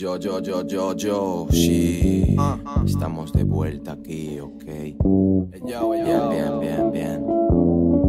Yo, yo, yo, yo, yo, sí. Estamos de vuelta aquí, ok. Bien, bien, bien, bien.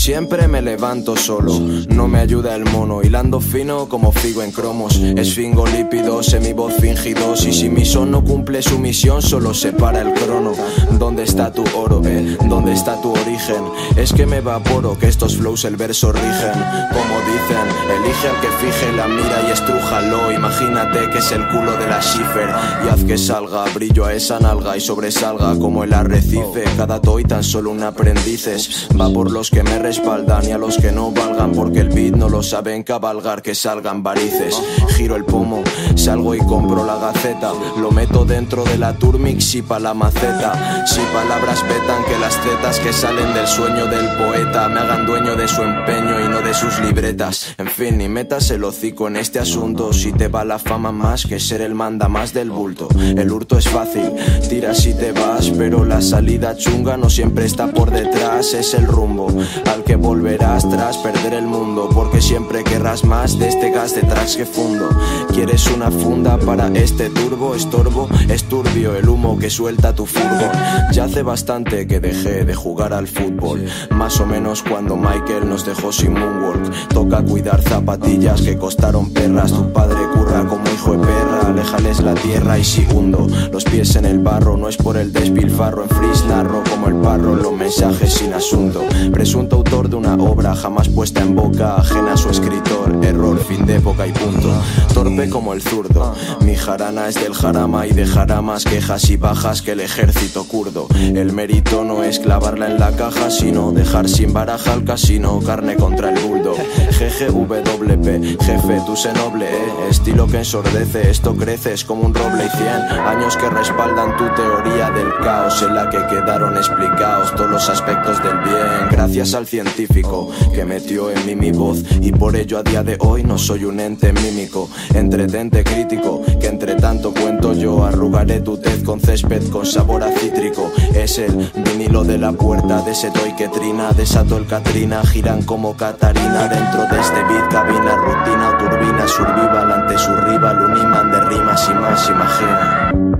Siempre me levanto solo. No me ayuda el mono, hilando fino como figo en cromos. Esfingo lípido, semivoz fingidos. Y si mi son no cumple su misión, solo se para el crono. ¿Dónde está tu oro? eh? ¿Dónde está tu origen? Es que me evaporo, que estos flows el verso rigen. Como dicen, elige al que fije la mira y estrújalo. Imagínate que es el culo de la Schiffer. Y haz que salga, brillo a esa nalga y sobresalga como el arrecife. Cada toy tan solo un aprendices. Va por los que me respaldan y a los que no valgan. Porque el beat no lo saben cabalgar, que salgan varices. Giro el pomo, salgo y compro la gaceta. Lo meto dentro de la turmix y pa' la maceta. Si palabras petan que las tetas que salen del sueño del poeta me hagan dueño de su empeño y no de sus libretas. En fin, ni metas el hocico en este asunto. Si te va la fama más que ser el manda más del bulto. El hurto es fácil, tiras y te vas, pero la salida chunga no siempre está por detrás. Es el rumbo que volverás tras perder el mundo. Porque siempre querrás más de este gas de tracks que fundo. ¿Quieres una funda para este turbo? Estorbo, es turbio el humo que suelta tu furgón. Ya hace bastante que dejé de jugar al fútbol. Más o menos cuando Michael nos dejó sin moonwalk. Toca cuidar zapatillas que costaron perras. Tu padre curra La tierra y si los pies en el barro. No es por el despilfarro en freeze narro como el parro. Los mensajes sin asunto. Presunto autor de una obra jamás puesta en boca ajena a su escritor. Error, fin de época y punto. Torpe como el zurdo. Mi jarana es del jarama y dejará más quejas y bajas que el ejército kurdo. El mérito no es clavarla en la caja, sino dejar sin baraja al casino. Carne contra el bulldog. GGWP, jefe, tú sé noble, eh. Estilo que ensordece, esto crece, es como un roble y cien años que respaldan tu teoría del caos en la que quedaron explicados todos los aspectos del bien. Gracias al científico que metió en mí mi voz y por ello a día de hoy no soy un ente mímico, entretente crítico que entre tanto cuento yo arrugaré tu con césped con sabor a cítrico. Es el vinilo de la puerta de ese toy que trina, desato el Katrina, giran como Catarina dentro de este beat cabina, rutina turbina, survival ante su rival, un imán de rimas y más, imagina.